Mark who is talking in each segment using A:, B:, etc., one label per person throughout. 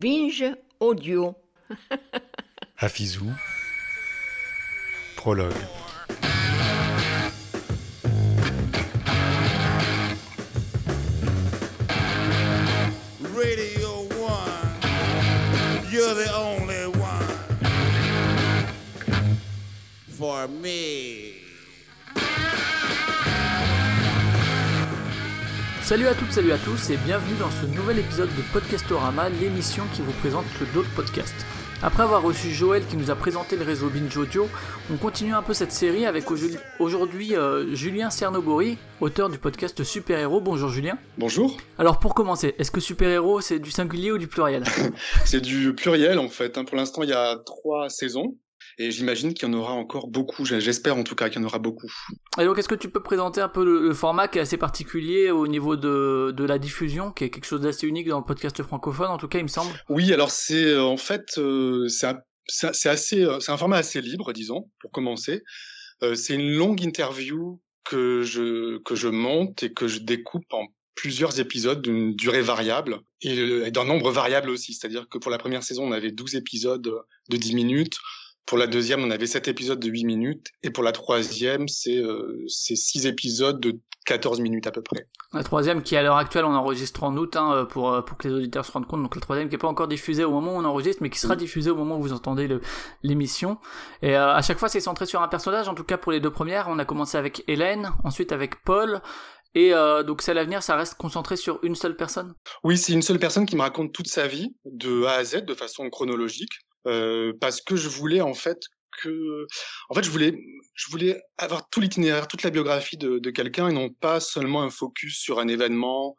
A: Binge audio.
B: Hafizou. Prologue.
C: Radio 1, you're the only one for me.
D: Salut à toutes, salut à tous et bienvenue dans ce nouvel épisode de Podcastorama, l'émission qui vous présente le d'autres podcasts. Après avoir reçu Joël qui nous a présenté le réseau Binge Audio, on continue un peu cette série avec aujourd'hui euh, Julien Cernobori, auteur du podcast Super Héros. Bonjour Julien.
E: Bonjour.
D: Alors pour commencer, est-ce que Super Héros c'est du singulier ou du pluriel?
E: C'est du pluriel en fait. hein. Pour l'instant, il y a trois saisons. Et j'imagine qu'il y en aura encore beaucoup. J'espère en tout cas qu'il y en aura beaucoup.
D: Et donc est-ce que tu peux présenter un peu le, le format qui est assez particulier au niveau de, de la diffusion, qui est quelque chose d'assez unique dans le podcast francophone en tout cas il me semble?
E: Oui, alors c'est euh, en fait euh, c'est un- euh, un format assez libre, disons, pour commencer. Euh, c'est une longue interview que je que je monte et que je découpe en plusieurs épisodes d'une durée variable et d'un nombre variable aussi. C'est-à-dire que pour la première saison, on avait 12 épisodes de 10 minutes. Pour la deuxième, on avait 7 épisodes de 8 minutes. Et pour la troisième, c'est euh, c'est 6 épisodes de 14 minutes à peu près.
D: La troisième qui à l'heure actuelle on enregistre en août hein, pour, euh, pour que les auditeurs se rendent compte. Donc la troisième qui est pas encore diffusée au moment où on enregistre mais qui sera diffusée au moment où vous entendez l'émission. Et euh, à chaque fois c'est centré sur un personnage. En tout cas pour les deux premières, on a commencé avec Hélène, ensuite avec Paul. Et euh, donc celle à venir, ça reste concentré sur une seule personne.
E: Oui, c'est une seule personne qui me raconte toute sa vie, de A à Z, de façon chronologique, euh, parce que je voulais en fait que, en fait, je voulais, je voulais avoir tout l'itinéraire, toute la biographie de, quelqu'un et non pas seulement un focus sur un événement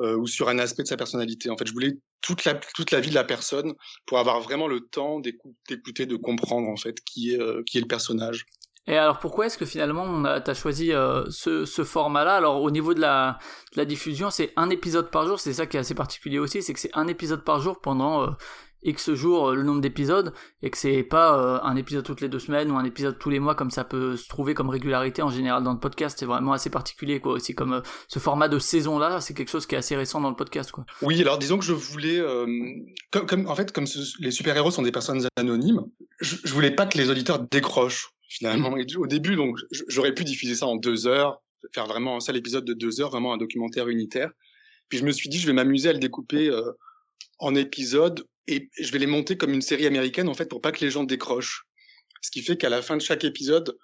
E: euh, ou sur un aspect de sa personnalité. En fait, je voulais toute la toute la vie de la personne pour avoir vraiment le temps d'écou- d'écouter, de comprendre en fait qui est euh, qui est le personnage.
D: Et alors pourquoi est-ce que finalement on a, t'as choisi ce, format-là? Alors au niveau de la, diffusion, c'est un épisode par jour, c'est ça qui est assez particulier aussi, c'est que c'est un épisode par jour pendant X jours, euh, le nombre d'épisodes, et que c'est pas euh, un épisode toutes les deux semaines ou un épisode tous les mois comme ça peut se trouver comme régularité en général dans le podcast, c'est vraiment assez particulier quoi. Aussi comme euh, ce format de saison-là, c'est quelque chose qui est assez récent dans le podcast quoi.
E: Oui, alors disons que je voulais, comme, en fait, comme les super-héros sont des personnes anonymes, je, je voulais pas que les auditeurs décrochent finalement. Et au début, donc, j'aurais pu diffuser ça en deux heures, faire vraiment un seul épisode de deux heures, vraiment un documentaire unitaire. Puis je me suis dit, je vais m'amuser à le découper en épisodes et je vais les monter comme une série américaine en fait pour pas que les gens décrochent. Ce qui fait qu'à la fin de chaque épisode,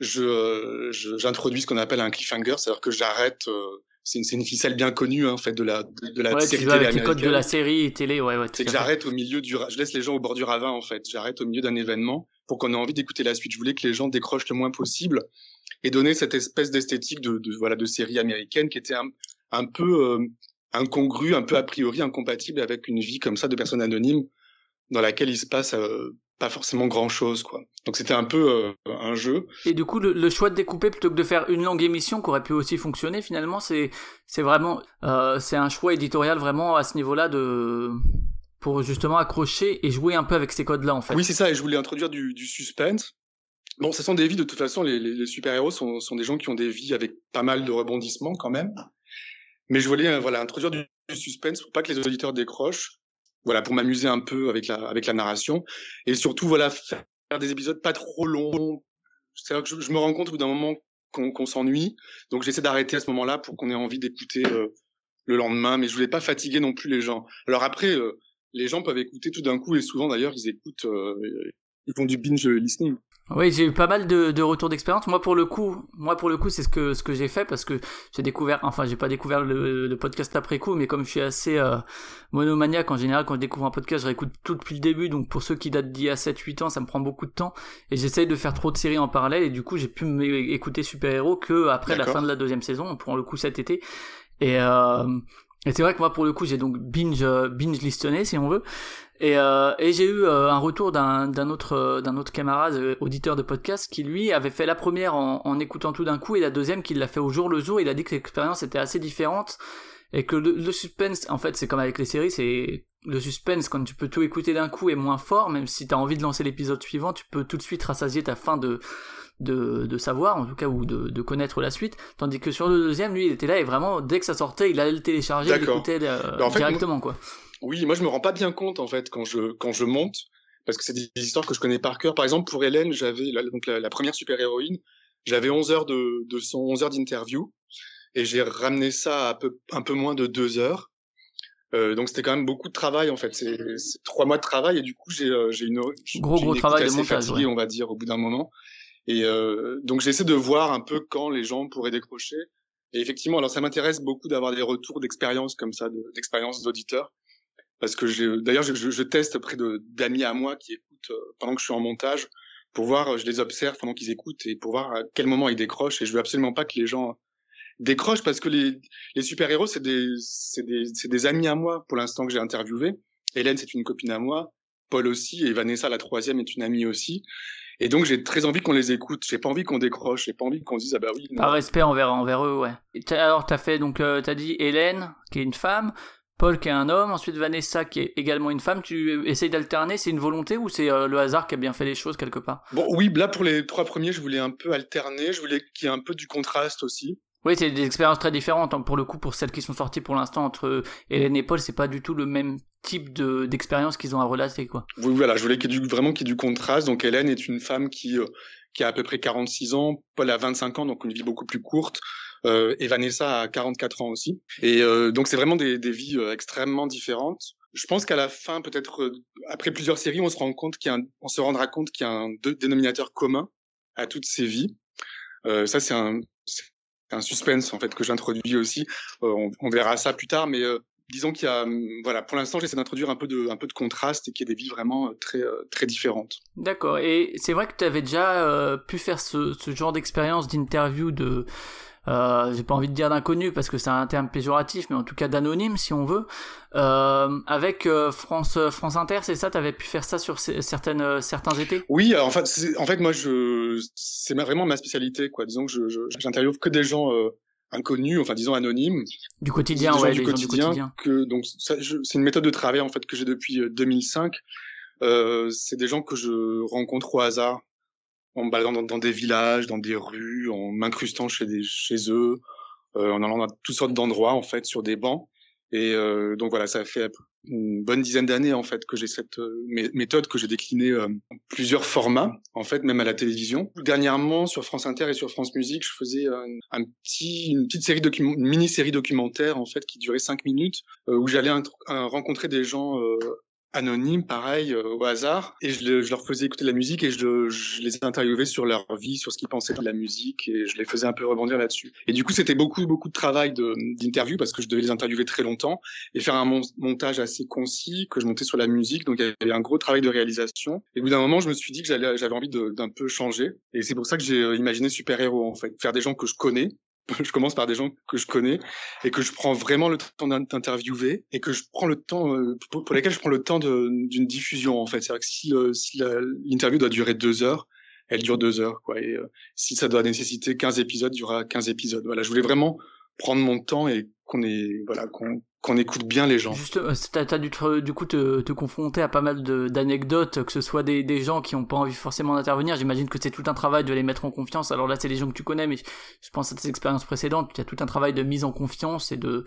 E: je j'introduis ce qu'on appelle un cliffhanger, c'est-à-dire que j'arrête. euh, c'est une, ficelle bien connue hein, en fait de la de, de la
D: Ouais,
E: série télé
D: codes de la série télé, ouais, ouais.
E: C'est que j'arrête au milieu du, je laisse les gens au bord du ravin en fait. J'arrête au milieu d'un événement pour qu'on ait envie d'écouter la suite. Je voulais que les gens décrochent le moins possible et donner cette espèce d'esthétique de, de voilà de série américaine qui était un, un peu euh, incongrue, un peu a priori incompatible avec une vie comme ça de personnes anonymes dans laquelle il se passe euh, pas forcément grand chose quoi. Donc c'était un peu euh, un jeu.
D: Et du coup, le, le choix de découper plutôt que de faire une longue émission qui aurait pu aussi fonctionner, finalement, c'est c'est vraiment euh, c'est un choix éditorial vraiment à ce niveau-là de pour justement accrocher et jouer un peu avec ces codes-là en fait.
E: Oui, c'est ça, et je voulais introduire du, du suspense. Bon, ce sont des vies, de toute façon, les, les, les super-héros sont, sont des gens qui ont des vies avec pas mal de rebondissements quand même. Mais je voulais euh, voilà, introduire du, suspense pour pas que les auditeurs décrochent, voilà, pour m'amuser un peu avec la, avec la narration. Et surtout, voilà, faire des épisodes pas trop longs. C'est-à-dire que je, me rends compte au bout d'un moment qu'on qu'on s'ennuie, donc j'essaie d'arrêter à ce moment-là pour qu'on ait envie d'écouter euh, le lendemain, mais je voulais pas fatiguer non plus les gens. Alors après, euh, les gens peuvent écouter tout d'un coup, et souvent d'ailleurs, ils écoutent, ils font du binge listening.
D: Oui, j'ai eu pas mal de, de retours d'expérience. Moi, pour le coup, moi pour le coup, c'est ce que ce que j'ai fait parce que j'ai découvert, enfin, j'ai pas découvert le, le podcast après coup, mais comme je suis assez euh, monomaniaque en général, quand je découvre un podcast, je réécoute tout depuis le début. Donc pour ceux qui datent d'il y a 7-8 ans, ça me prend beaucoup de temps et j'essaye de faire trop de séries en parallèle et du coup, j'ai pu m'écouter Super Héros que après la fin de la deuxième saison, pour le coup cet été. Et euh, et c'est vrai que moi, pour le coup, j'ai donc binge, euh, binge listonné, si on veut. Et, euh, et j'ai eu euh, un retour d'un autre, euh, d'un autre camarade auditeur de podcast qui, lui, avait fait la première en, en écoutant tout d'un coup et la deuxième qu'il l'a fait au jour le jour. Il a dit que l'expérience était assez différente et que le, le suspense, en fait, c'est comme avec les séries, c'est le suspense quand tu peux tout écouter d'un coup est moins fort, même si tu as envie de lancer l'épisode suivant, tu peux tout de suite rassasier ta fin de, de, de savoir, en tout cas, ou de, de, connaître la suite. Tandis que sur le deuxième, lui, il était là et vraiment, dès que ça sortait, il allait le télécharger, il l'écoutait euh, directement, quoi.
E: Oui, moi je me rends pas bien compte en fait quand je quand je monte parce que c'est des histoires que je connais par cœur. Par exemple, pour Hélène, j'avais la, donc la, première super-héroïne, j'avais 11 heures de, de son 11 heures d'interview et j'ai ramené ça à peu, un peu moins de deux heures. Euh, donc c'était quand même beaucoup de travail en fait. C'est trois mois de travail et du coup j'ai euh, une
D: gros gros travail de montage,
E: fatigué, on va dire au bout d'un moment. Et euh, donc j'essaie de voir un peu quand les gens pourraient décrocher. Et effectivement, alors ça m'intéresse beaucoup d'avoir des retours d'expérience comme ça, d'expérience d'auditeurs, parce que d'ailleurs je, je, teste près d'amis à moi qui écoutent euh, pendant que je suis en montage pour voir, je les observe pendant qu'ils écoutent et pour voir à quel moment ils décrochent. Et je veux absolument pas que les gens décrochent parce que les, les super héros c'est des des des amis à moi pour l'instant que j'ai interviewé. Hélène c'est une copine à moi, Paul aussi et Vanessa la troisième est une amie aussi. Et donc j'ai très envie qu'on les écoute. J'ai pas envie qu'on décroche. J'ai pas envie qu'on dise ah bah oui.
D: Par respect envers envers eux, ouais. alors t'as fait donc euh, t'as dit Hélène qui est une femme, Paul qui est un homme, ensuite Vanessa qui est également une femme. Tu essayes d'alterner. C'est une volonté ou c'est euh, le hasard qui a bien fait les choses quelque part?
E: Bon oui, là pour les trois premiers, je voulais un peu alterner. Je voulais qu'il y ait un peu du contraste aussi.
D: Oui, c'est des expériences très différentes. Hein. Pour le coup, pour celles qui sont sorties pour l'instant entre Hélène et Paul, c'est pas du tout le même type de d'expérience qu'ils ont à relater, quoi.
E: Oui, voilà, je voulais qu'il y ait du, vraiment qu'il y ait du contraste. Donc Hélène est une femme qui euh, qui a à peu près 46 ans, Paul a 25 ans, donc une vie beaucoup plus courte. Euh, et Vanessa a 44 ans aussi. Et euh, donc c'est vraiment des, des vies euh, extrêmement différentes. Je pense qu'à la fin, peut-être euh, après plusieurs séries, on se rend compte qu'il y a un, on se rendra compte qu'il y a un dénominateur commun à toutes ces vies. ça c'est un un suspense en fait que j'introduis aussi. Euh, on, verra ça plus tard, mais euh, disons qu'il y a, hum, voilà, pour l'instant, j'essaie d'introduire un peu de, un peu de contraste et qu'il y ait des vies vraiment euh, très, très différentes.
D: D'accord. Et c'est vrai que tu avais déjà pu faire ce, ce genre d'expérience d'interview de euh, j'ai pas envie de dire d'inconnu parce que c'est un terme péjoratif, mais en tout cas d'anonyme si on veut. Euh, avec euh, France France Inter, c'est ça? T'avais pu faire ça sur certaines certains étés?
E: Oui, en fait, en fait, moi, je c'est vraiment ma spécialité, quoi. Disons que je j'interviewe que des gens inconnus, enfin disons anonymes.
D: Du quotidien, ouais, du, quotidien, du quotidien.
E: Que donc c'est une méthode de travail en fait que j'ai depuis 2005. Euh, c'est des gens que je rencontre au hasard en me baladant dans, des villages, dans des rues, en m'incrustant chez, des, chez eux, euh, en allant dans toutes sortes d'endroits en fait sur des bancs. Et euh, donc voilà, ça fait une bonne dizaine d'années en fait que j'ai cette euh, méthode que j'ai déclinée euh, en plusieurs formats en fait, même à la télévision. Dernièrement sur France Inter et sur France Musique, je faisais un, un petit, une petite série une mini série documentaire en fait qui durait cinq minutes où j'allais rencontrer des gens anonymes, pareil, euh, au hasard, et je, je, leur faisais écouter de la musique et je, je, les interviewais sur leur vie, sur ce qu'ils pensaient de la musique, et je les faisais un peu rebondir là-dessus. Et du coup, c'était beaucoup, beaucoup de travail d'interview parce que je devais les interviewer très longtemps et faire un montage assez concis que je montais sur la musique. Donc, il y avait un gros travail de réalisation. Et au bout d'un moment, je me suis dit que j'avais envie d'un peu changer. Et c'est pour ça que j'ai euh, imaginé Super Héros, en fait. Faire des gens que je connais, je commence par des gens que je connais et que je prends vraiment le temps d'interviewer et que je prends le temps euh, pour, lesquels je prends le temps d'une diffusion en fait. C'est-à-dire que si, euh, l'interview doit durer deux heures, elle dure deux heures quoi. Et euh, si ça doit nécessiter 15 épisodes, il y aura 15 épisodes. Voilà, je voulais vraiment prendre mon temps et qu'on est voilà qu'on qu'on écoute bien les gens.
D: Juste, euh, t'as as dû du coup te, te, confronter à pas mal d'anecdotes, que ce soit des, des gens qui ont pas envie forcément d'intervenir. J'imagine que c'est tout un travail de les mettre en confiance. Alors là, c'est les gens que tu connais, mais je pense à tes expériences précédentes. Il y a tout un travail de mise en confiance et de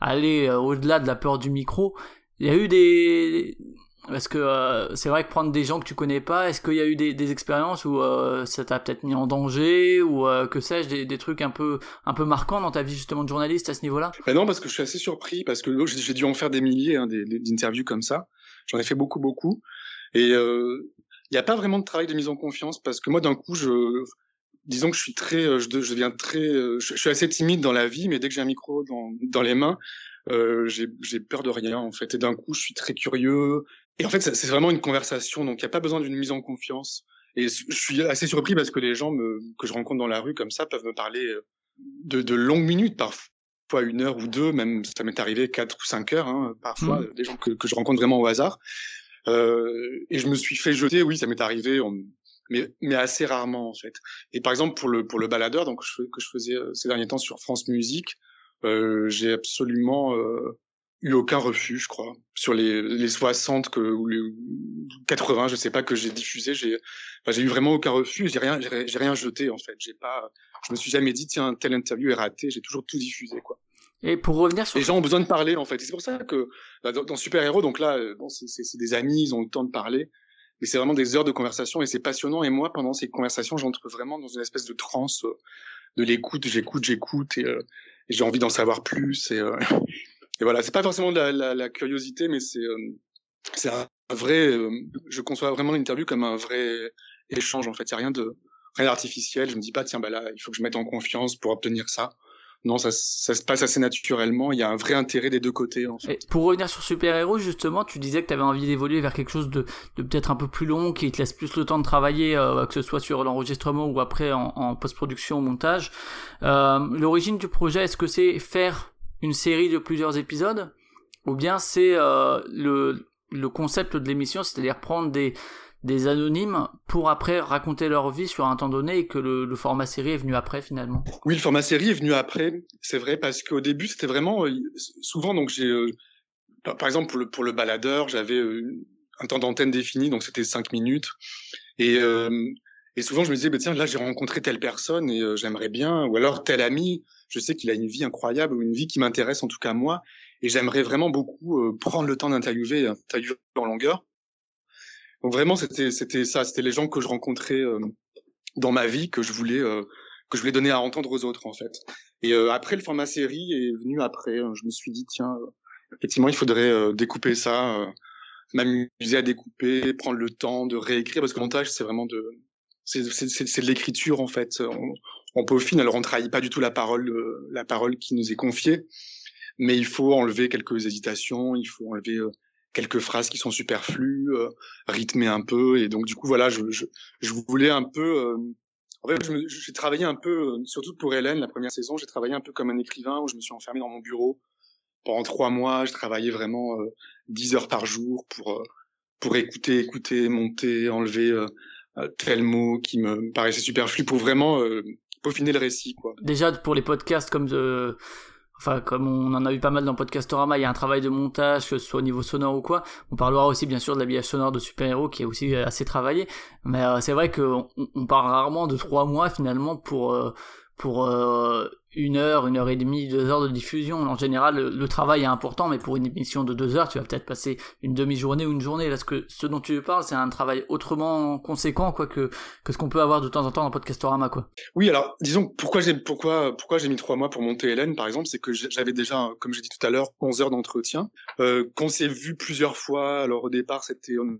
D: aller euh, au-delà de la peur du micro. Il y a eu des est-ce que euh, c'est vrai que prendre des gens que tu connais pas, est-ce qu'il y a eu des, expériences où euh, ça t'a peut-être mis en danger ou euh, que sais-je, des, trucs un peu un peu marquants dans ta vie justement de journaliste à ce niveau-là?
E: Ben Non, parce que je suis assez surpris parce que j'ai dû en faire des milliers hein, d'interviews comme ça. J'en ai fait beaucoup beaucoup. Et il n'y a pas vraiment de travail de mise en confiance parce que moi d'un coup je disons que je suis très je deviens très je, suis assez timide dans la vie mais dès que j'ai un micro dans, dans les mains euh, j'ai peur de rien en fait. Et d'un coup je suis très curieux et en fait, c'est vraiment une conversation, donc il n'y a pas besoin d'une mise en confiance. Et je suis assez surpris parce que les gens me, que je rencontre dans la rue comme ça peuvent me parler euh, de, de longues minutes, parfois une heure ou deux, même ça m'est arrivé quatre ou cinq heures, hein, parfois, mmh. des gens que, que, je rencontre vraiment au hasard. Euh, et je me suis fait jeter, oui, ça m'est arrivé, mais, mais assez rarement en fait. Et par exemple pour le pour le baladeur, donc que je faisais euh, ces derniers temps sur France Musique, euh, j'ai absolument euh, eu aucun refus, je crois. Sur les, les 60 que, ou les 80, je sais pas, que j'ai diffusé, j'ai enfin, j'ai eu vraiment aucun refus. J'ai rien, j'ai rien jeté, en fait. J'ai pas, je me suis jamais dit, tiens, telle interview est ratée. J'ai toujours tout diffusé, quoi.
D: Et pour revenir sur...
E: Les gens ont besoin de parler, en fait. C'est pour ça que bah, dans, Super Héros, donc là, euh, bon, c'est des amis, ils ont le temps de parler. Mais c'est vraiment des heures de conversation et c'est passionnant. Et moi, pendant ces conversations, j'entre vraiment dans une espèce de transe euh, de l'écoute. J'écoute, j'écoute et, euh, et j'ai envie d'en savoir plus. Et, et voilà, c'est pas forcément de la, la, la curiosité, mais c'est euh, c'est un vrai. Euh, je conçois vraiment l'interview comme un vrai échange. En fait, il y a rien de rien d'artificiel. Je me dis pas tiens bah là, il faut que je mette en confiance pour obtenir ça. Non, ça, se passe assez naturellement. Il y a un vrai intérêt des deux côtés. En fait.
D: Pour revenir sur Super Héros, justement, tu disais que tu avais envie d'évoluer vers quelque chose de, de peut-être un peu plus long, qui te laisse plus le temps de travailler, euh, que ce soit sur l'enregistrement ou après en, en post-production, montage. Euh, L'origine du projet, est-ce que c'est faire une série de plusieurs épisodes, ou bien c'est euh, le, concept de l'émission, c'est-à-dire prendre des, anonymes pour après raconter leur vie sur un temps donné et que le, format série est venu après finalement.
E: Oui, le format série est venu après, c'est vrai, parce qu'au début c'était vraiment euh, souvent donc j'ai euh, par exemple pour le baladeur j'avais un temps d'antenne défini donc c'était cinq minutes et et souvent je me disais bah, tiens là j'ai rencontré telle personne et j'aimerais bien. Ou alors tel ami je sais qu'il a une vie incroyable ou une vie qui m'intéresse en tout cas moi. Et j'aimerais vraiment beaucoup euh, prendre le temps d'interviewer interviewer en longueur. Donc vraiment c'était c'était ça. C'était les gens que je rencontrais euh, dans ma vie que je voulais euh, que je voulais donner à entendre aux autres en fait. Et après le format série est venu après je me suis dit tiens effectivement il faudrait découper ça m'amuser à découper prendre le temps de réécrire. Parce que le montage c'est vraiment de c'est de l'écriture en fait on, on peaufine. Alors on trahit pas du tout la parole, euh, la parole qui nous est confiée, mais il faut enlever quelques hésitations, il faut enlever euh, quelques phrases qui sont superflues, euh, rythmer un peu. Et donc du coup voilà, je, je, je voulais un peu. en fait, j'ai travaillé un peu, surtout pour Hélène, la première saison, j'ai travaillé un peu comme un écrivain où je me suis enfermé dans mon bureau pendant trois mois. Je travaillais vraiment dix heures par jour pour pour écouter, écouter, monter, enlever tel mot qui me paraissait superflu pour vraiment peaufiner le récit, quoi.
D: Déjà, pour les podcasts comme de, enfin, comme on en a eu pas mal dans Podcastorama, il y a un travail de montage, que ce soit au niveau sonore ou quoi. On parlera aussi, bien sûr, de l'habillage sonore de super-héros, qui est aussi assez travaillé. Mais euh, c'est vrai qu'on on parle rarement de trois mois, finalement, pour, euh, pour euh, une heure, une heure et demie, deux heures de diffusion. En général, le, travail est important, mais pour une émission de deux heures, tu vas peut-être passer une demi-journée ou une journée. Là, ce, que, ce dont tu parles, c'est un travail autrement conséquent quoi, que, que ce qu'on peut avoir de temps en temps dans Podcastorama. Quoi.
E: Oui, alors, disons, pourquoi j'ai, pourquoi, pourquoi mis trois mois pour monter Hélène, par exemple, c'est que j'avais déjà, comme j'ai dit tout à l'heure, 11 heures d'entretien, euh, qu'on s'est vu plusieurs fois. Alors, au départ, c'était, on,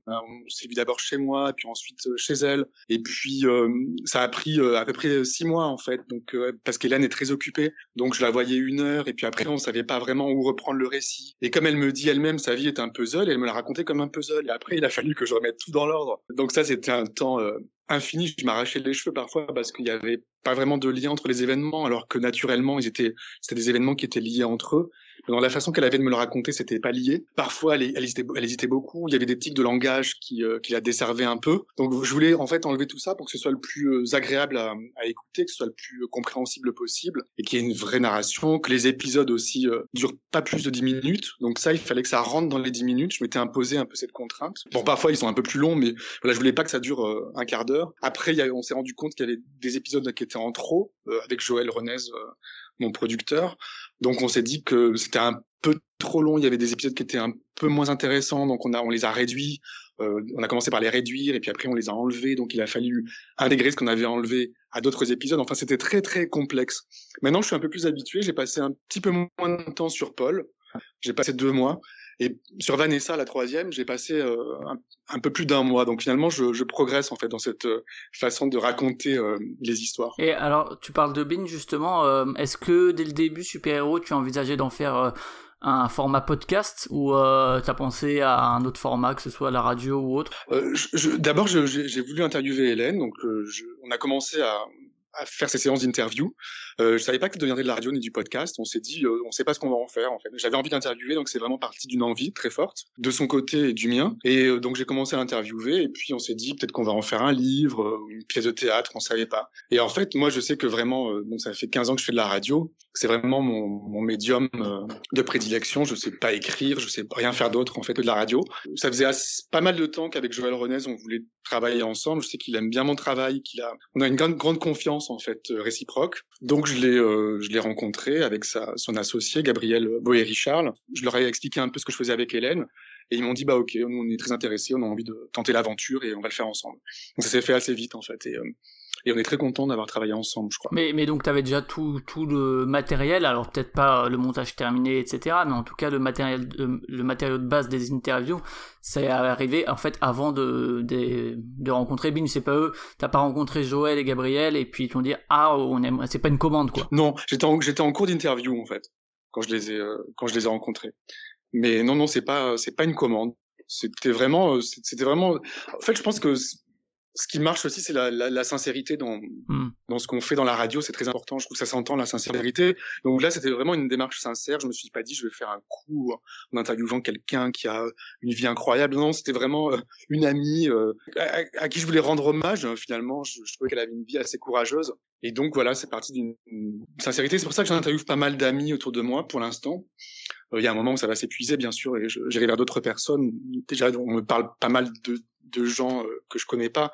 E: s'est vu d'abord chez moi, puis ensuite euh, chez elle. Et puis, euh, ça a pris à peu près six mois, en fait, donc, parce qu'Hélène est très occupée. Donc je la voyais une heure et puis après on savait pas vraiment où reprendre le récit. Et comme elle me dit elle-même sa vie est un puzzle, elle me l'a raconté comme un puzzle. Et après il a fallu que je remette tout dans l'ordre. Donc ça c'était un temps euh, infini. Je m'arrachais les cheveux parfois parce qu'il y avait pas vraiment de lien entre les événements, alors que naturellement ils étaient c'était des événements qui étaient liés entre eux dans la façon qu'elle avait de me le raconter, c'était pas lié. Parfois, elle, hésitait, beaucoup. Il y avait des tics de langage qui, euh, qui la desservaient un peu. Donc, je voulais en fait enlever tout ça pour que ce soit le plus euh, agréable à, à, écouter, que ce soit le plus euh, compréhensible possible et qu'il y ait une vraie narration, que les épisodes aussi euh, durent pas plus de 10 minutes. Donc ça, il fallait que ça rentre dans les 10 minutes. Je m'étais imposé un peu cette contrainte. Bon, parfois, ils sont un peu plus longs, mais voilà, je voulais pas que ça dure un quart d'heure. Après, y a, on s'est rendu compte qu'il y avait des épisodes qui étaient en trop, avec Joël Renez, mon producteur. Donc on s'est dit que c'était un peu trop long. Il y avait des épisodes qui étaient un peu moins intéressants, donc on a on les a réduits. Euh, on a commencé par les réduire et puis après on les a enlevés. Donc il a fallu intégrer ce qu'on avait enlevé à d'autres épisodes. Enfin c'était très très complexe. Maintenant je suis un peu plus habitué. J'ai passé un petit peu moins de temps sur Paul. J'ai passé deux mois et sur Vanessa, la troisième, j'ai passé euh, un, un, peu plus d'un mois. Donc finalement, je, je, progresse en fait dans cette euh, façon de raconter euh, les histoires.
D: Et alors, tu parles de Bin justement. Est-ce que dès le début, Super Héros, tu envisagé d'en faire un format podcast ou euh, tu as pensé à un autre format, que ce soit la radio ou autre?
E: D'abord, j'ai voulu interviewer Hélène. Donc, je, on a commencé à à faire ces séances d'interview. Euh, je savais pas que deviendrait de la radio ni du podcast. On s'est dit, euh, on sait pas ce qu'on va en faire. J'avais envie d'interviewer, donc c'est vraiment parti d'une envie très forte de son côté et du mien. Et euh, donc j'ai commencé à l'interviewer et puis on s'est dit peut-être qu'on va en faire un livre, euh, une pièce de théâtre, on savait pas. Et en fait, moi je sais que vraiment, euh, donc ça fait 15 ans que je fais de la radio. C'est vraiment mon, médium de prédilection. Je sais pas écrire, je sais rien faire d'autre en fait que de la radio. Ça faisait pas mal de temps qu'avec Joël Renez on voulait travailler ensemble. Je sais qu'il aime bien mon travail, qu'il a, on a une grande, grande confiance en fait réciproque. Donc je l'ai, euh, je l'ai rencontré avec son associé Gabriel Boéry-Charles. Je leur ai expliqué un peu ce que je faisais avec Hélène. Et ils m'ont dit bah ok, nous on est très intéressés, on a envie de tenter l'aventure et on va le faire ensemble. Donc ça s'est fait assez vite en fait. Euh, et on est très content d'avoir travaillé ensemble, je crois.
D: Mais, mais donc tu avais déjà tout, tout le matériel, alors peut-être pas le montage terminé, etc. Mais en tout cas le matériel, de, le matériau de base des interviews, c'est arrivé en fait avant de, de, de rencontrer Bing. C'est pas eux. T'as pas rencontré Joël et Gabriel et puis ils t'ont dit ah on aime, c'est pas une commande quoi.
E: Non, j'étais en, j'étais en cours d'interview en fait quand je les ai euh, quand je les ai rencontrés. Mais non non c'est pas c'est pas une commande. C'était vraiment euh, c'était vraiment. En fait je pense que ce qui marche aussi, c'est la, la, la, sincérité dans, mm. dans ce qu'on fait dans la radio. C'est très important. Je trouve que ça s'entend, la sincérité. Donc là, c'était vraiment une démarche sincère. Je me suis pas dit, je vais faire un coup en interviewant quelqu'un qui a une vie incroyable. Non, c'était vraiment euh, une amie euh, à, à, qui je voulais rendre hommage. Finalement, je, je trouvais qu'elle avait une vie assez courageuse. Et donc voilà, c'est parti d'une sincérité. C'est pour ça que j'interviewe pas mal d'amis autour de moi pour l'instant. Euh, il y a un moment où ça va s'épuiser, bien sûr, et j'irai vers d'autres personnes. Déjà, on me parle pas mal de, de gens euh, que je connais pas.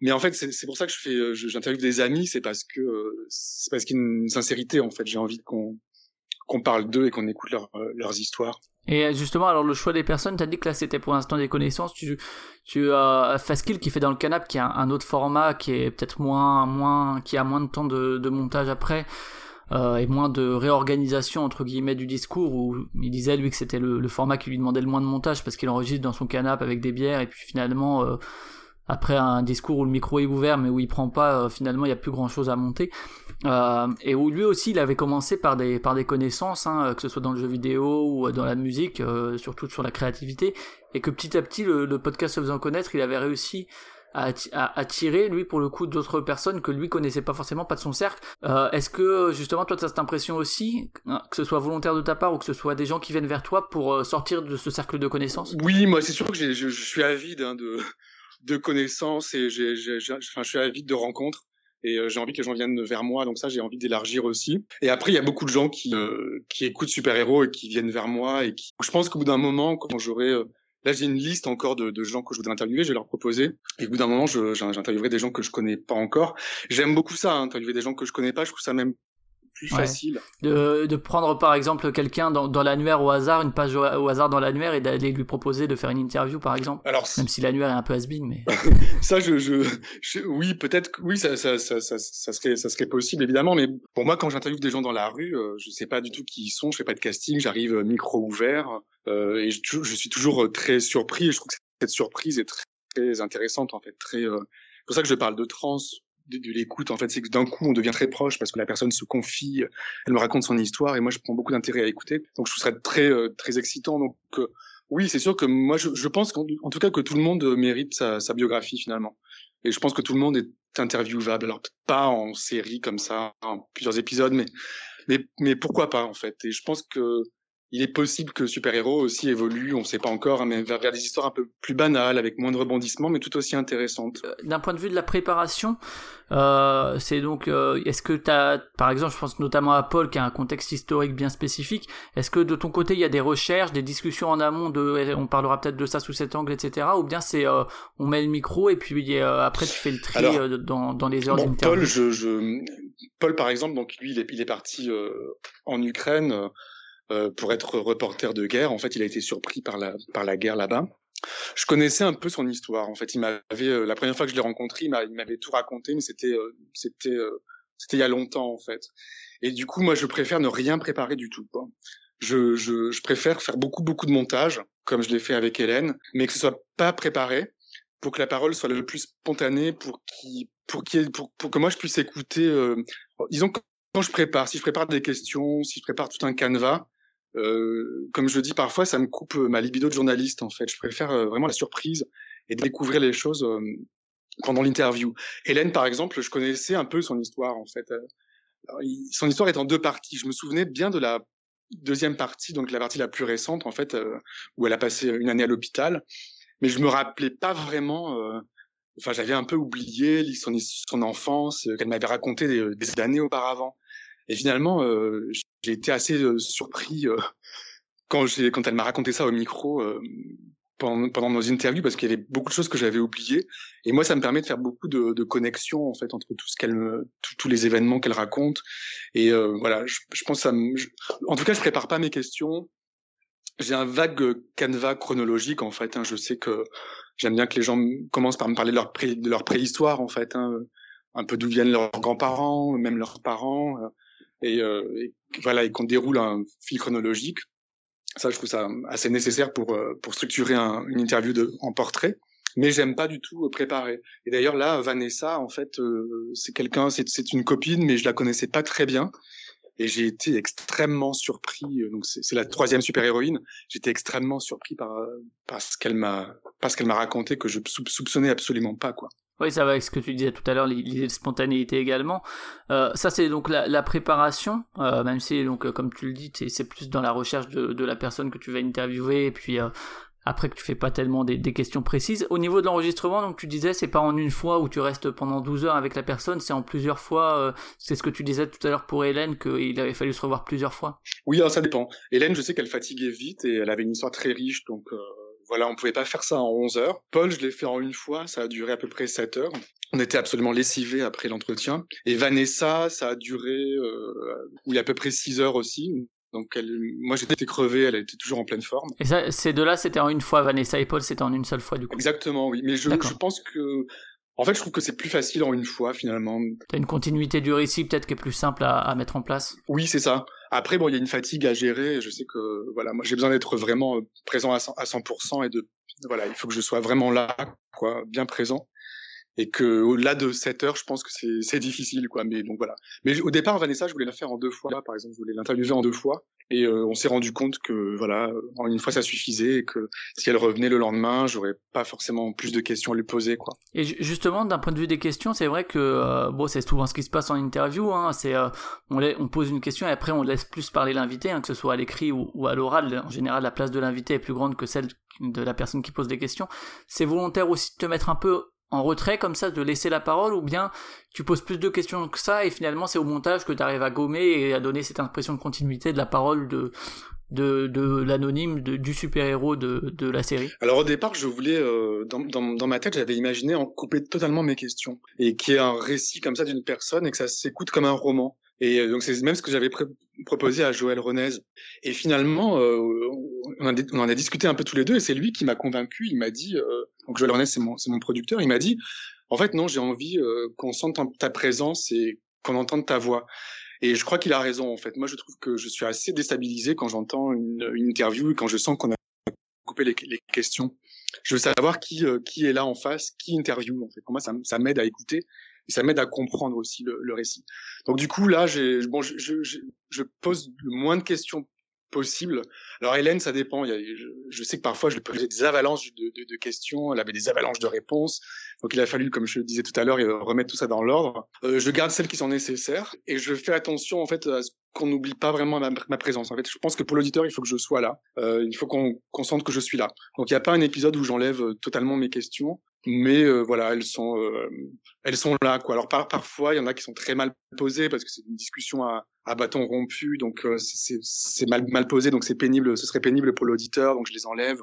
E: Mais en fait, c'est pour ça que je fais, euh, j'interviewe des amis, c'est parce que euh, c'est parce qu'il y a une sincérité en fait. J'ai envie qu'on qu'on parle d'eux et qu'on écoute leur, leurs histoires.
D: Et justement, alors le choix des personnes, tu as dit que là c'était pour l'instant des connaissances. Tu, tu as Faskill qui fait dans le canap, qui a un autre format qui est peut-être moins, moins, qui a moins de temps de montage après. Euh, et moins de réorganisation entre guillemets du discours où il disait lui que c'était le, format qui lui demandait le moins de montage parce qu'il enregistre dans son canapé avec des bières et puis finalement euh, après un discours où le micro est ouvert mais où il prend pas euh, finalement il y a plus grand chose à monter. Euh, et où lui aussi il avait commencé par des par des connaissances hein, que ce soit dans le jeu vidéo ou dans la musique surtout sur la créativité et que petit à petit le, le podcast se faisant connaître il avait réussi à, attirer lui pour le coup d'autres personnes que lui connaissait pas forcément pas de son cercle. Euh, est-ce que justement toi tu as cette impression aussi hein, que ce soit volontaire de ta part ou que ce soit des gens qui viennent vers toi pour euh, sortir de ce cercle de connaissances?
E: Oui moi c'est sûr que je, je, suis avide hein, de de connaissances et j'ai enfin je suis avide de rencontres et euh, j'ai envie que les gens viennent vers moi donc ça j'ai envie d'élargir aussi. Et après il y a beaucoup de gens qui euh, qui écoutent super héros et qui viennent vers moi et qui je pense qu'au bout d'un moment quand j'aurai euh, Là, j'ai une liste encore de, de, gens que je voudrais interviewer, je vais leur proposer. Et au bout d'un moment, j'interviewerai des gens que je connais pas encore. J'aime beaucoup ça, hein, interviewer des gens que je connais pas. Je trouve ça même plus ouais. facile.
D: De, de, prendre par exemple quelqu'un dans, dans l'annuaire au hasard, une page au, au hasard dans l'annuaire et d'aller lui proposer de faire une interview par exemple. Alors, même si l'annuaire est un peu has mais.
E: ça, je, je, je oui, peut-être, oui, ça, ça, ça, ça, ça, serait, ça serait possible évidemment, mais pour moi, quand j'interviewe des gens dans la rue, euh, je sais pas du tout qui ils sont, je fais pas de casting, j'arrive euh, micro ouvert euh, et je, je, suis toujours euh, très surpris et je trouve que cette surprise est très, très intéressante en fait, très. Euh, c'est pour ça que je parle de trans de, l'écoute en fait c'est que d'un coup on devient très proche parce que la personne se confie elle me raconte son histoire et moi je prends beaucoup d'intérêt à écouter. Donc je trouve ça très euh, très excitant. Donc euh, oui c'est sûr que moi je, je pense qu'en en tout cas que tout le monde mérite sa, sa, biographie finalement. Et je pense que tout le monde est interviewable. Alors pas en série comme ça en plusieurs épisodes mais mais mais pourquoi pas en fait. Et je pense que il est possible que Super Héros aussi évolue, on ne sait pas encore, hein, mais vers, vers, des histoires un peu plus banales, avec moins de rebondissements, mais tout aussi intéressantes.
D: Euh, d'un point de vue de la préparation, euh, c'est donc, euh, est-ce que tu as, par exemple, je pense notamment à Paul qui a un contexte historique bien spécifique, est-ce que de ton côté il y a des recherches, des discussions en amont de, on parlera peut-être de ça sous cet angle, etc., ou bien c'est, euh, on met le micro et puis après tu fais le tri Alors, dans, dans les heures
E: bon, Paul, je, je, Paul par exemple, donc lui il est, il est parti en Ukraine euh, pour être reporter de guerre. En fait, il a été surpris par la par la guerre là-bas. Je connaissais un peu son histoire. En fait, il m'avait euh, la première fois que je l'ai rencontré, il m'avait tout raconté, mais c'était euh, c'était c'était il y a longtemps en fait. Et du coup, moi, je préfère ne rien préparer du tout. Quoi. Je, je, je préfère faire beaucoup beaucoup de montage, comme je l'ai fait avec Hélène, mais que ce soit pas préparé pour que la parole soit le plus spontanée, pour qui pour qui pour, pour que moi je puisse écouter. Euh, disons quand je prépare, si je prépare des questions, si je prépare tout un canevas, euh, comme je le dis parfois, ça me coupe ma libido de journaliste en fait. Je préfère euh, vraiment la surprise et découvrir les choses euh, pendant l'interview. Hélène, par exemple, je connaissais un peu son histoire en fait. son histoire est en deux parties. Je me souvenais bien de la deuxième partie, donc la partie la plus récente en fait, où elle a passé une année à l'hôpital, mais je me rappelais pas vraiment. Enfin, j'avais un peu oublié son, enfance qu'elle m'avait raconté des, des, années auparavant. Et finalement, j'ai été assez surpris quand, quand elle m'a raconté ça au micro euh, pendant, nos interviews parce qu'il y avait beaucoup de choses que j'avais oubliées et moi ça me permet de faire beaucoup de, de connexions en fait entre tout ce qu'elle tous les événements qu'elle raconte et euh, voilà je, je, pense ça en tout cas je prépare pas mes questions j'ai un vague canevas chronologique en fait hein. je sais que j'aime bien que les gens commencent par me parler de leur préhistoire en fait hein. un peu d'où viennent leurs grands-parents même leurs parents euh, et, euh, voilà et qu'on déroule un fil chronologique ça, je trouve ça assez nécessaire pour euh, pour structurer un, une interview de, en portrait. Mais j'aime pas du tout préparer. Et d'ailleurs là, Vanessa, en fait, euh, c'est quelqu'un, c'est c'est une copine, mais je la connaissais pas très bien. Et j'ai été extrêmement surpris. Euh, donc c'est la troisième super héroïne. J'étais extrêmement surpris par par ce qu'elle m'a parce qu'elle m'a raconté que je soupçonnais absolument pas quoi.
D: Oui, ça va avec ce que tu disais tout à l'heure, l'idée de spontanéité également. Euh, ça, c'est donc la, préparation, euh, même si, donc, euh, comme tu le dis, c'est plus dans la recherche de, la personne que tu vas interviewer, et puis euh, après que tu fais pas tellement des, questions précises. Au niveau de l'enregistrement, donc tu disais, c'est pas en une fois où tu restes pendant 12 heures avec la personne, c'est en plusieurs fois. Euh, c'est ce que tu disais tout à l'heure pour Hélène, qu'il avait fallu se revoir plusieurs fois.
E: Oui, alors ça dépend. Hélène, je sais qu'elle fatiguait vite et elle avait une histoire très riche, donc voilà, on pouvait pas faire ça en 11 heures. Paul, je l'ai fait en une fois, ça a duré à peu près 7 heures. On était absolument lessivés après l'entretien. Et Vanessa, ça a duré, euh, à peu près 6 heures aussi. Donc elle, moi j'étais crevé, elle était toujours en pleine forme.
D: Et ça, ces deux-là, c'était en une fois. Vanessa et Paul, c'était en une seule fois du coup.
E: Exactement, oui. Mais je, je pense que en fait, je trouve que c'est plus facile en une fois, finalement.
D: T'as une continuité du récit, peut-être, qui est plus simple à, à mettre en place?
E: Oui, c'est ça. Après, bon, il y a une fatigue à gérer. Je sais que, voilà, moi, j'ai besoin d'être vraiment présent à 100%, et de, voilà, il faut que je sois vraiment là, quoi, bien présent et que au-delà de 7 heures, je pense que c'est difficile, quoi. Mais donc voilà. Mais au départ, Vanessa, je voulais la faire en deux fois. Par exemple, je voulais l'interviewer en deux fois, et euh, on s'est rendu compte que voilà, en une fois ça suffisait, et que si elle revenait le lendemain, j'aurais pas forcément plus de questions à lui poser, quoi.
D: Et justement, d'un point de vue des questions, c'est vrai que euh, bon, c'est souvent ce qui se passe en interview. Hein, c'est euh, on, pose une question et après on laisse plus parler l'invité, hein, que ce soit à l'écrit ou à l'oral. En général, la place de l'invité est plus grande que celle de la personne qui pose des questions. C'est volontaire aussi de te mettre un peu en retrait comme ça, de laisser la parole, ou bien tu poses plus de questions que ça et finalement c'est au montage que tu arrives à gommer et à donner cette impression de continuité de la parole de de, de l'anonyme du super-héros de, de la série
E: Alors au départ, je voulais, euh, dans, dans, dans, ma tête, j'avais imaginé en couper totalement mes questions et qu'il y ait un récit comme ça d'une personne et que ça s'écoute comme un roman. Et euh, donc c'est même ce que j'avais proposé à Joël Renez. Et finalement, euh, on, en a discuté un peu tous les deux et c'est lui qui m'a convaincu. Il m'a dit, euh, donc Joël Renez c'est mon, producteur, il m'a dit, en fait non, j'ai envie qu'on sente ta présence et qu'on entende ta voix. Et je crois qu'il a raison en fait. Moi je trouve que je suis assez déstabilisé quand j'entends une, interview et quand je sens qu'on a coupé les, questions. Je veux savoir qui est là en face, qui interview en fait. Pour moi ça m'aide à écouter et ça m'aide à comprendre aussi le, le, récit. Donc du coup là, j'ai bon, je, je, je, pose le moins de questions possible. Alors Hélène, ça dépend. Je, je, sais que parfois je lui posais des avalanches de, de, de, questions, elle avait des avalanches de réponses. Donc il a fallu, comme je le disais tout à l'heure, remettre tout ça dans l'ordre. Euh, je garde celles qui sont nécessaires et je fais attention en fait à ce qu'on n'oublie pas vraiment ma, présence. En fait, je pense que pour l'auditeur, il faut que je sois là. Euh, il faut qu'on qu sente que je suis là. Donc il n'y a pas un épisode où j'enlève euh, totalement mes questions mais euh, voilà, elles sont euh, elles sont là quoi. Alors par, parfois, il y en a qui sont très mal posées parce que c'est une discussion à, à bâton rompu, donc euh, c'est mal mal posé, donc c'est pénible, ce serait pénible pour l'auditeur, donc je les enlève.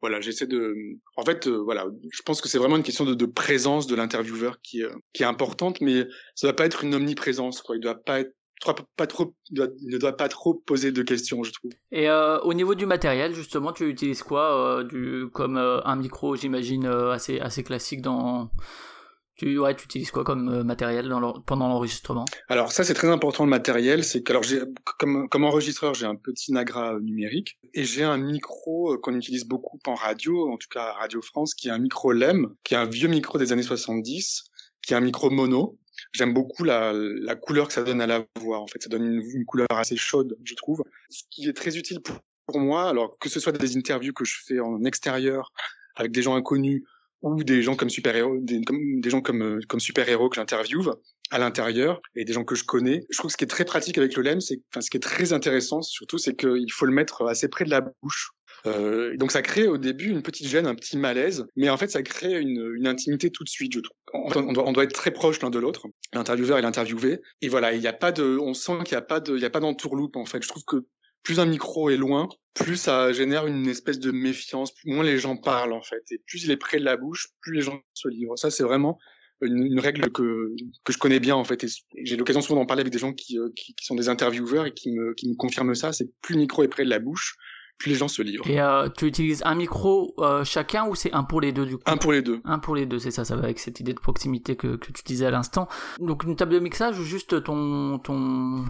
E: Voilà, j'essaie de. En fait, voilà, je pense que c'est vraiment une question de, de présence de l'intervieweur qui qui est importante, mais ça doit pas être une omniprésence quoi. Il doit pas être pas trop, ne doit pas trop poser de questions, je trouve.
D: Et euh, au niveau du matériel, justement, tu utilises quoi euh, du, comme euh, un micro, j'imagine, assez, assez classique dans... Tu, ouais, tu utilises quoi comme matériel dans pendant l'enregistrement?
E: Alors ça, c'est très important le matériel. C'est que alors comme, comme enregistreur, j'ai un petit Nagra numérique et j'ai un micro qu'on utilise beaucoup en radio, en tout cas à Radio France, qui est un micro LEM, qui est un vieux micro des années 70, qui est un micro mono j'aime beaucoup la, la, couleur que ça donne à la voix. En fait, ça donne une, une, couleur assez chaude, je trouve. Ce qui est très utile pour, pour, moi, alors que ce soit des interviews que je fais en extérieur avec des gens inconnus ou des gens comme super héros, des, des gens comme euh, comme super héros que j'interviewe à l'intérieur et des gens que je connais. Je trouve que ce qui est très pratique avec le LEM, c'est enfin ce qui est très intéressant surtout, c'est qu'il faut le mettre assez près de la bouche. Euh, donc ça crée au début une petite gêne, un petit malaise, mais en fait ça crée une, une intimité tout de suite, je trouve. On doit, on doit être très proche l'un de l'autre, l'intervieweur et l'interviewé. Et voilà, il n'y a pas de, on sent qu'il n'y a pas de, il y a pas d'entourloupe en fait. Je trouve que plus un micro est loin, plus ça génère une espèce de méfiance, moins les gens parlent en fait, et plus il est près de la bouche, plus les gens se livrent. Ça c'est vraiment une, une, règle que que je connais bien en fait, et j'ai l'occasion souvent d'en parler avec des gens qui, euh, qui, qui sont des intervieweurs et qui me qui me confirment ça. C'est plus le micro est près de la bouche, plus les gens se livrent.
D: Et euh, tu utilises un micro euh, chacun ou c'est un pour les deux du coup
E: Un pour les deux.
D: Un pour les deux, c'est ça, ça va avec cette idée de proximité que, que tu disais à l'instant. Donc une table de mixage ou juste ton ton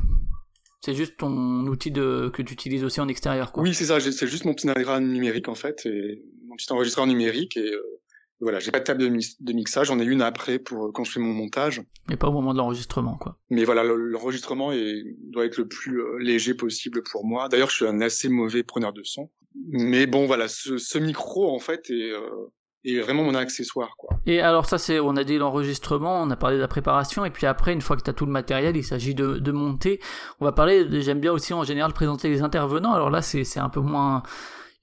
D: c'est juste ton outil de que tu utilises aussi en extérieur quoi?
E: Oui, c'est ça, c'est juste mon petit nagra numérique en fait et mon petit enregistreur numérique et euh, voilà, j'ai pas de table de, mi de mixage, j'en ai une après pour euh, quand je fais mon montage.
D: Mais pas au moment de l'enregistrement, quoi.
E: Mais voilà, l'enregistrement doit être le plus euh, léger possible pour moi. D'ailleurs, je suis un assez mauvais preneur de son. Mais bon, voilà, ce, ce micro en fait est, euh, est vraiment mon accessoire, quoi.
D: Et alors ça, c'est, on a dit l'enregistrement, on a parlé de la préparation, et puis après, une fois que tu as tout le matériel, il s'agit de, de monter. On va parler, j'aime bien aussi en général présenter les intervenants. Alors là, c'est un peu moins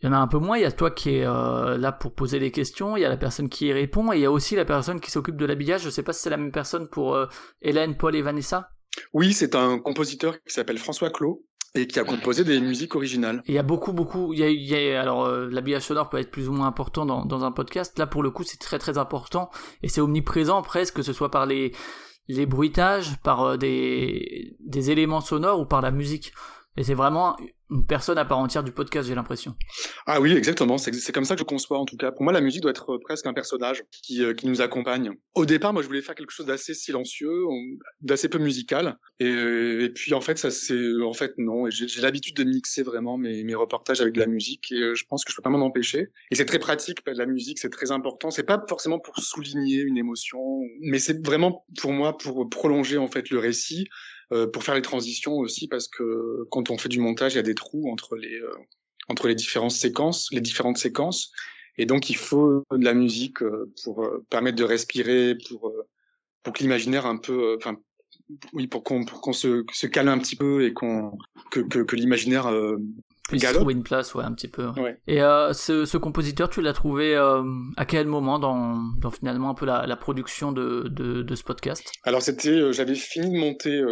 D: il y en a un peu moins. Il y a toi qui est euh, là pour poser les questions, il y a la personne qui y répond, et il y a aussi la personne qui s'occupe de l'habillage. Je sais pas si c'est la même personne pour euh, Hélène, Paul et Vanessa.
E: Oui, c'est un compositeur qui s'appelle François Clos et qui a composé des musiques originales.
D: Il y a beaucoup, beaucoup. Il y a, il y a alors euh, l'habillage sonore peut être plus ou moins important dans, dans un podcast. Là, pour le coup, c'est très très important et c'est omniprésent presque, que ce soit par les les bruitages, par euh, des des éléments sonores ou par la musique. Et c'est vraiment une personne à part entière du podcast, j'ai l'impression.
E: Ah oui, exactement. C'est comme ça que je conçois, en tout cas. Pour moi, la musique doit être presque un personnage qui, euh, qui nous accompagne. Au départ, moi, je voulais faire quelque chose d'assez silencieux, d'assez peu musical. Et, puis, en fait, ça c'est, en fait, non. J'ai l'habitude de mixer vraiment mes, mes reportages avec de la musique, et euh, je pense que je peux pas m'en empêcher. Et c'est très pratique. La musique, c'est très important. C'est pas forcément pour souligner une émotion, mais c'est vraiment pour moi pour prolonger en fait le récit. Euh, pour faire les transitions aussi parce que quand on fait du montage, il y a des trous entre les euh, entre les différentes séquences, les différentes séquences, et donc il faut de la musique euh, pour permettre de respirer, pour pour que l'imaginaire un peu, enfin oui, pour qu'on qu'on se, se calme un petit peu et qu'on que que, que l'imaginaire
D: puisse trouver une place, ouais, un petit peu. Ouais. Et euh, ce, ce, compositeur, tu l'as trouvé euh, à quel moment dans, dans finalement un peu la, la production de, de, de, ce podcast?
E: Alors c'était, euh, j'avais fini de monter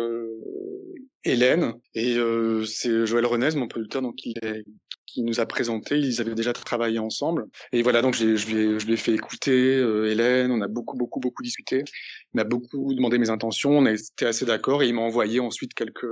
E: Hélène et c'est Joël Renez, mon producteur, donc est, qui nous a présenté. Ils avaient déjà travaillé ensemble. Et voilà, donc je lui ai, je lui ai fait écouter Hélène. On a beaucoup, beaucoup, beaucoup discuté. Il m'a beaucoup demandé mes intentions. On a été assez d'accord et il m'a envoyé ensuite quelques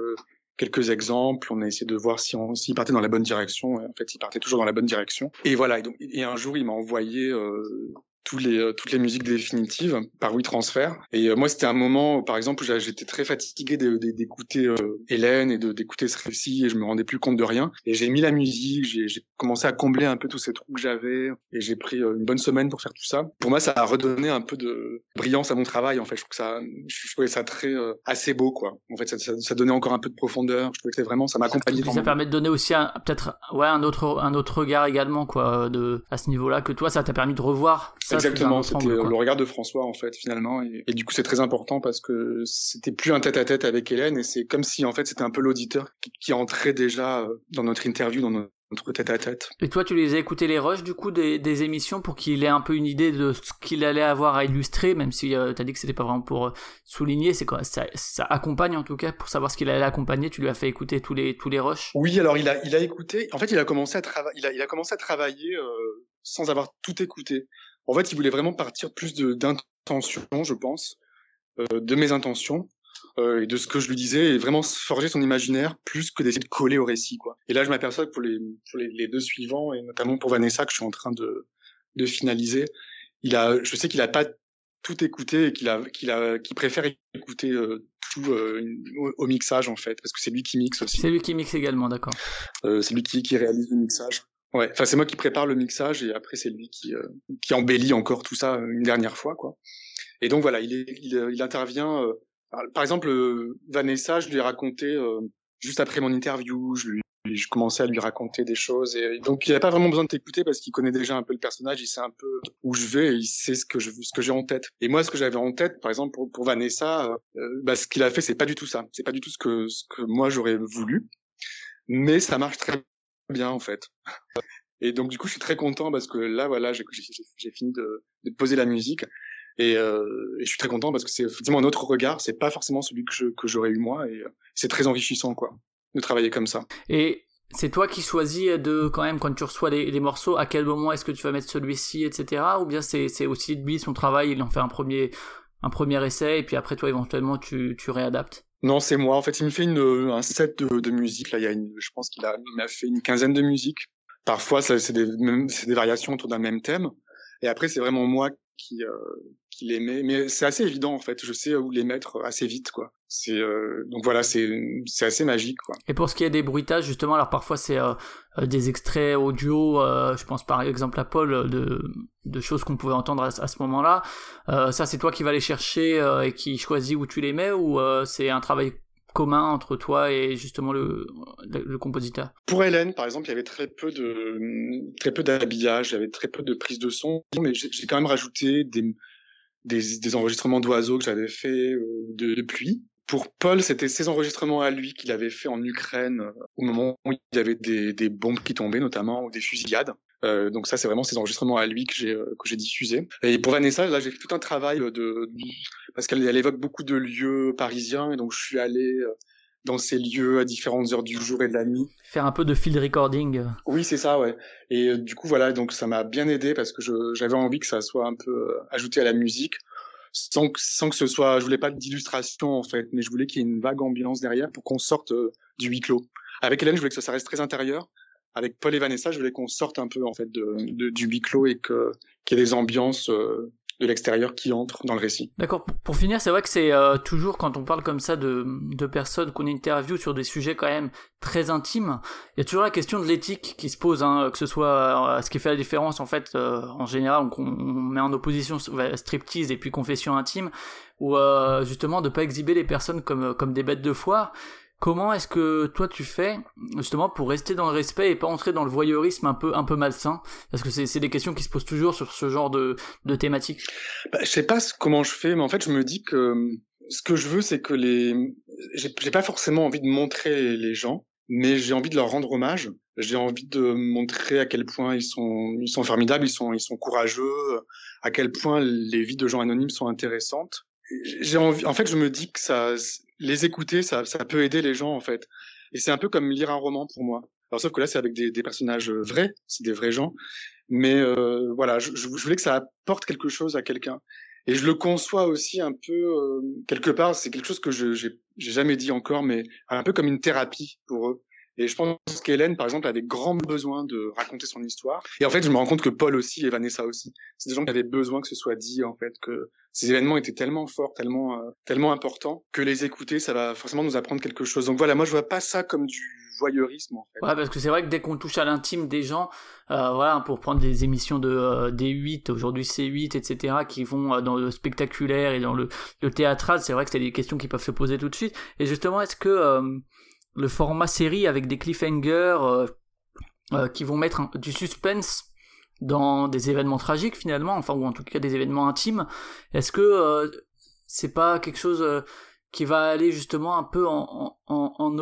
E: quelques exemples. On a essayé de voir si on s'il partait dans la bonne direction. En fait, il partait toujours dans la bonne direction. Et voilà. Et, donc, et un jour, il m'a envoyé euh, les, euh, toutes les musiques définitives par WeTransfer. Et euh, moi, c'était un moment, par exemple, où j'étais très fatigué d'écouter euh, Hélène et d'écouter ce récit et je me rendais plus compte de rien. Et j'ai mis la musique, j'ai commencé à combler un peu tous ces trous que j'avais et j'ai pris une bonne semaine pour faire tout ça. Pour moi, ça a redonné un peu de brillance à mon travail. En fait, je trouve que ça, je trouvais ça très assez beau, quoi. En fait, ça, ça, ça, donnait encore un peu de profondeur. Je trouvais que vraiment, ça m'accompagnait.
D: Ça permet de donner aussi peut-être ouais un autre un autre regard également, quoi, de à ce niveau-là que toi, ça t'a permis de revoir.
E: Exactement, c'était le regard de François en fait finalement, et, et du coup c'est très important parce que c'était plus un tête-à-tête avec Hélène et c'est comme si en fait c'était un peu l'auditeur qui, qui, entrait déjà euh, dans notre interview, dans notre tête-à-tête.
D: Et toi, tu les as écoutés les rushs du coup des, des émissions pour qu'il ait un peu une idée de ce qu'il allait avoir à illustrer, même si euh, tu as dit que c'était pas vraiment pour euh, souligner, c'est quoi ça, ça, accompagne en tout cas pour savoir ce qu'il allait accompagner. Tu lui as fait écouter tous les tous les rushs?
E: Oui, alors il a il a écouté. En fait, il a commencé à travailler. Il a il a commencé à travailler euh, sans avoir tout écouté. En fait, il voulait vraiment partir plus d'intention, je pense, euh, de mes intentions euh, et de ce que je lui disais, et vraiment forger son imaginaire plus que d'essayer de coller au récit. Quoi. Et là, je m'aperçois que pour, les, pour les, les, deux suivants, et notamment pour Vanessa, que je suis en train de, de finaliser, il a, je sais qu'il a pas tout écouté et qu'il a, qu'il a, qu'il préfère écouter euh, tout euh, au, au, mixage en fait, parce que c'est lui qui mixe aussi.
D: C'est lui qui mixe également, d'accord.
E: Euh, c'est lui qui, qui réalise le mixage. Ouais, enfin c'est moi qui prépare le mixage et après c'est lui qui euh, qui embellit encore tout ça une dernière fois quoi. Et donc voilà, il est, il, il intervient. Euh, par exemple, euh, Vanessa, je lui ai raconté juste après mon interview, je lui je commençais à lui raconter des choses et donc il n'avait pas vraiment besoin de t'écouter parce qu'il connaît déjà un peu le personnage, il sait un peu où je vais, et il sait ce que je ce que j'ai en tête. Et moi ce que j'avais en tête par exemple pour, Vanessa, euh, bah, ce qu'il a fait c'est pas du tout ça, c'est pas du tout ce que ce que moi j'aurais voulu, mais ça marche très bien en fait. Et donc du coup je suis très content parce que là voilà j'ai fini de, de poser la musique et, euh, et, je suis très content parce que c'est effectivement un autre regard, c'est pas forcément celui que je, que j'aurais eu moi et euh, c'est très enrichissant quoi de travailler comme ça.
D: Et c'est toi qui choisis de quand même quand tu reçois les, les morceaux à quel moment est-ce que tu vas mettre celui-ci etc ou bien c'est c'est aussi lui son travail il en fait un premier un premier essai et puis après toi éventuellement tu tu réadaptes?
E: Non, c'est moi. En fait, il me fait une, un set de, de musique. Là, il y a une, je pense qu'il a, il m'a fait une quinzaine de musiques. Parfois, c'est des, c'est des variations autour d'un même thème. Et après, c'est vraiment moi qui, euh, qui les met. Mais c'est assez évident en fait. Je sais où les mettre assez vite quoi. C'est euh, donc voilà, c'est c'est assez magique quoi.
D: Et pour ce qui est des bruitages justement, alors parfois c'est euh, euh des extraits audio. Euh, je pense par exemple à Paul de de choses qu'on pouvait entendre à, à ce moment-là. ça c'est toi qui vas les chercher et qui choisis où tu les mets ou c'est un travail commun entre toi et justement le, le, compositeur?
E: Pour Hélène, par exemple, il y avait très peu de très peu d'habillage, il y avait très peu de prise de son, mais j'ai quand même rajouté des des, des enregistrements d'oiseaux que j'avais fait euh, de, de, pluie. Pour Paul, c'était ses enregistrements à lui qu'il avait fait en Ukraine euh, au moment où il y avait des, des bombes qui tombaient notamment ou des fusillades. Euh, donc ça, c'est vraiment ses enregistrements à lui que j'ai euh, que j'ai diffusé. Et pour Vanessa, là, j'ai fait tout un travail de, parce qu'elle elle évoque beaucoup de lieux parisiens et donc je suis allé dans ces lieux à différentes heures du jour et de la nuit.
D: Faire un peu de field recording.
E: Oui, c'est ça, ouais. Et du coup, voilà, donc ça m'a bien aidé parce que j'avais envie que ça soit un peu ajouté à la musique sans que, sans que ce soit, je voulais pas d'illustration en fait, mais je voulais qu'il y ait une vague ambiance derrière pour qu'on sorte du huis clos. Avec Hélène, je voulais que ça reste très intérieur avec Paul et Vanessa, je voulais qu'on sorte un peu en fait de, de du huis clos et que qu'il y ait des ambiances euh, de l'extérieur qui entrent dans le récit.
D: D'accord. Pour finir, c'est vrai que c'est euh, toujours quand on parle comme ça de, de personnes qu'on interviewe sur des sujets quand même très intimes, il y a toujours la question de l'éthique qui se pose, hein, que ce soit euh, ce qui fait la différence en fait en général, on, on, met en opposition striptease et puis confession intime, ou justement de pas exhiber les personnes comme comme des bêtes de foire. Comment est-ce que toi tu fais justement pour rester dans le respect et pas entrer dans le voyeurisme un peu un peu malsain? Parce que c'est des questions qui se posent toujours sur ce genre de, de thématiques.
E: Bah, je sais pas comment je fais, mais en fait je me dis que ce que je veux c'est que les j'ai pas forcément envie de montrer les gens, mais j'ai envie de leur rendre hommage. J'ai envie de montrer à quel point ils sont ils sont formidables, ils sont ils sont courageux, à quel point les vies de gens anonymes sont intéressantes. J'ai envie en fait je me dis que ça les écouter, ça, ça peut aider les gens en fait. Et c'est un peu comme lire un roman pour moi. Alors sauf que là, c'est avec des, des, personnages euh, vrais, c'est des vrais gens. Mais euh, voilà, je, je, voulais que ça apporte quelque chose à quelqu'un. Et je le conçois aussi un peu euh, quelque part. C'est quelque chose que je j'ai jamais dit encore, mais un peu comme une thérapie pour eux. Et je pense qu'Hélène, par exemple, avait grand besoin de raconter son histoire. Et en fait, je me rends compte que Paul aussi et Vanessa aussi, c'est des gens qui avaient besoin que ce soit dit, en fait, que ces événements étaient tellement forts, tellement, euh, tellement importants, que les écouter, ça va forcément nous apprendre quelque chose. Donc voilà, moi, je vois pas ça comme du voyeurisme, en fait.
D: Ouais, parce que c'est vrai que dès qu'on touche à l'intime des gens, euh, voilà, pour prendre des émissions de euh, D8, aujourd'hui C8, etc., qui vont euh, dans le spectaculaire et dans le, le théâtral, c'est vrai que c'est des questions qui peuvent se poser tout de suite. Et justement, est-ce que le format série avec des cliffhangers euh, euh, qui vont mettre du suspense dans des événements tragiques finalement, enfin ou en tout cas des événements intimes. Est-ce que euh, c'est pas quelque chose qui va aller justement un peu en, en, en,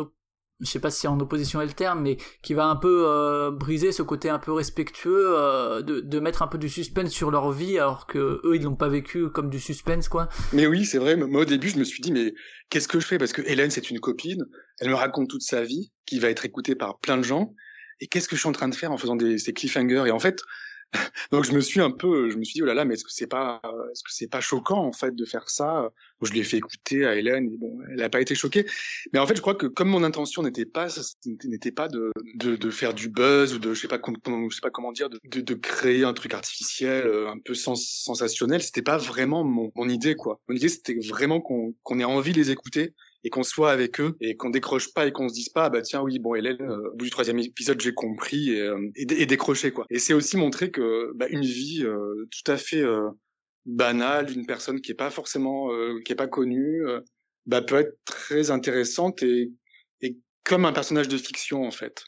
D: je sais pas si en opposition est le terme, mais qui va un peu euh, briser ce côté un peu respectueux euh, de, mettre un peu du suspense sur leur vie alors que eux ils l'ont pas vécu comme du suspense quoi.
E: Mais oui c'est vrai, moi au début je me suis dit mais qu'est-ce que je fais? Parce que Hélène c'est une copine, elle me raconte toute sa vie qui va être écoutée par plein de gens et qu'est-ce que je suis en train de faire en faisant des ces cliffhangers? Et en fait donc je me suis un peu, je me suis dit oh là là, mais est-ce que c'est pas, est-ce que c'est pas choquant en fait de faire ça? Je l'ai fait écouter à Hélène, et bon, elle n'a pas été choquée. Mais en fait, je crois que comme mon intention n'était pas, n'était pas de, de, de, faire du buzz ou de, je sais pas, je sais pas comment dire, de, de, de créer un truc artificiel, euh, un peu sens, sensationnel. C'était pas vraiment mon, mon idée quoi. Mon idée c'était vraiment qu'on qu'on ait envie de les écouter et qu'on soit avec eux et qu'on décroche pas et qu'on se dise pas bah tiens oui bon Hélène euh, au bout du troisième épisode j'ai compris et, euh, et, décrocher quoi. Et c'est aussi montrer que bah, une vie euh, tout à fait banale d'une personne qui est pas forcément qui est pas connue bah peut être très intéressante et, et comme un personnage de fiction en fait.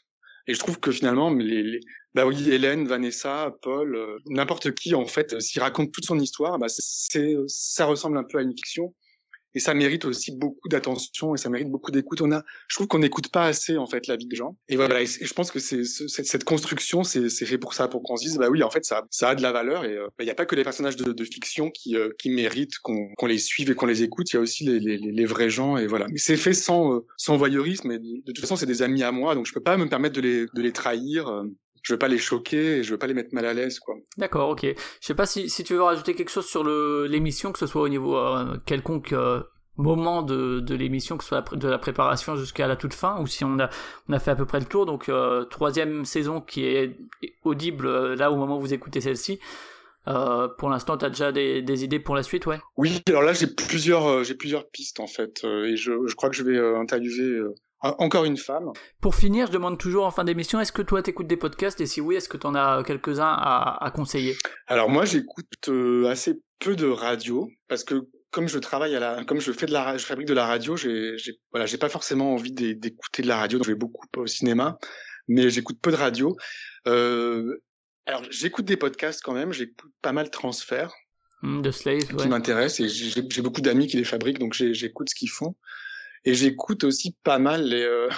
E: Et je trouve que finalement, les, les bah oui, Hélène, Vanessa, Paul, euh, n'importe qui en fait, s'il raconte toute son histoire, bah c'est, ça ressemble un peu à une fiction et ça mérite aussi beaucoup d'attention et ça mérite beaucoup d'écoute. On a, je trouve qu'on n'écoute pas assez en fait la vie de gens. Et voilà, et, je pense que c'est cette, construction, c'est fait pour ça, pour qu'on se dise bah oui, en fait ça, ça a de la valeur et il euh, n'y a pas que les personnages de, de fiction qui, euh, qui méritent qu'on les suive et qu'on les écoute. Il y a aussi les, les, les, vrais gens et voilà. Mais c'est fait sans euh, sans voyeurisme. Et de, toute façon, c'est des amis à moi, donc je peux pas me permettre de les de les trahir je veux pas les choquer et je veux pas les mettre mal à l'aise quoi.
D: D'accord, ok. Je sais pas si, si tu veux rajouter quelque chose sur l'émission, que ce soit au niveau euh, quelconque euh, moment de, de l'émission, que ce soit de la préparation jusqu'à la toute fin, ou si on a, on a fait à peu près le tour. Donc euh, troisième saison qui est audible là au moment où vous écoutez celle-ci. pour l'instant, tu as déjà des, des, idées pour la suite, ouais?
E: Oui, alors là j'ai plusieurs, j'ai plusieurs pistes en fait, et je, je crois que je vais interviewer encore une femme.
D: Pour finir, je demande toujours en fin d'émission, est-ce que toi t'écoutes des podcasts? Et si oui, est-ce que tu en as quelques-uns à, conseiller?
E: Alors moi, j'écoute euh, assez peu de radio parce que comme je travaille à la, comme je fais de la, je fabrique de la radio, j'ai, voilà, j'ai pas forcément envie d'écouter de la radio. Donc je vais beaucoup au cinéma, mais j'écoute peu de radio. Euh, alors j'écoute des podcasts quand même. J'écoute pas mal de transferts.
D: Hmm, de Slave,
E: qui m'intéressent et j'ai beaucoup d'amis qui les fabriquent, donc j'écoute ce qu'ils font. Et j'écoute aussi pas mal les, euh,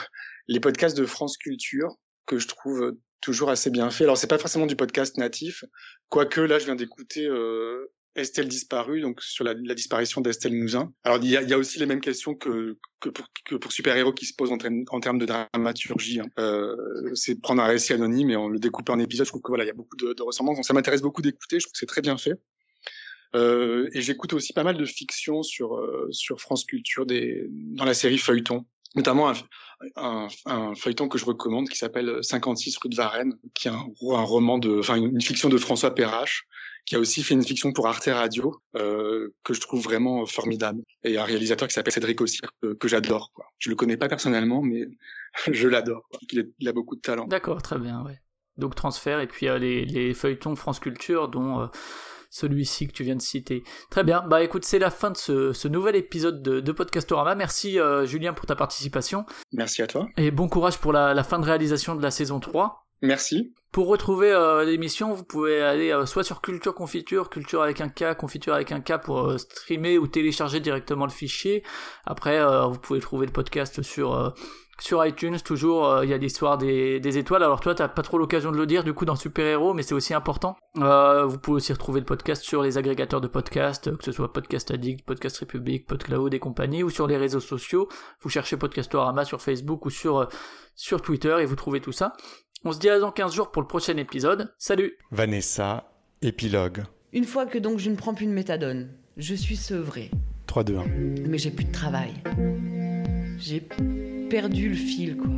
E: les podcasts de France Culture que je trouve toujours assez bien faits. Alors c'est pas forcément du podcast natif, quoique là je viens d'écouter euh, Estelle disparue, donc sur la, disparition d'Estelle Mouzin. Alors il y a, y a, aussi les mêmes questions que, que pour, que pour Super Héros qui se posent en, en termes de dramaturgie. Hein. Euh, c'est prendre un récit anonyme et en le découper en épisodes. Je trouve que voilà, il y a beaucoup de, de ressemblances. Donc ça m'intéresse beaucoup d'écouter. Je trouve que c'est très bien fait. Euh, et j'écoute aussi pas mal de fiction sur euh, sur France Culture des dans la série Feuilleton, notamment un, un, un feuilleton que je recommande qui s'appelle 56 rue de Varennes, qui est un, un roman de, enfin une fiction de François Perrache, qui a aussi fait une fiction pour Arte Radio euh, que je trouve vraiment formidable, et un réalisateur qui s'appelle Cédric que, que j'adore. Quoi. Je le connais pas personnellement, mais je l'adore. Il, il, a beaucoup de talent.
D: D'accord, très bien, ouais. Donc transfert et puis euh, les, les feuilletons France Culture dont euh, celui-ci que tu viens de citer. Très bien, bah écoute, c'est la fin de ce, nouvel épisode de, de Podcastorama. Merci euh, Julien pour ta participation.
E: Merci à toi.
D: Et bon courage pour la, fin de réalisation de la saison 3.
E: Merci.
D: Pour retrouver euh, l'émission, vous pouvez aller euh, soit sur Culture Confiture, Culture avec un K, Confiture avec un K pour streamer ou télécharger directement le fichier. Après, vous pouvez trouver le podcast sur sur iTunes, toujours, euh, il y a l'histoire des, des, étoiles. Alors toi, t'as pas trop l'occasion de le dire du coup dans Super Héros, mais c'est aussi important. Euh, vous pouvez aussi retrouver le podcast sur les agrégateurs de podcasts, que ce soit Podcast Addict, Podcast République, PodCloud et compagnie, ou sur les réseaux sociaux. Vous cherchez Podcastorama sur Facebook ou sur, euh, sur Twitter et vous trouvez tout ça. On se dit à dans 15 jours pour le prochain épisode. Salut
B: Vanessa, épilogue.
A: Une fois que donc je ne prends plus de méthadone, je suis sevré.
B: 3, 2, 1.
A: Mais j'ai plus de travail. J'ai perdu le fil, quoi.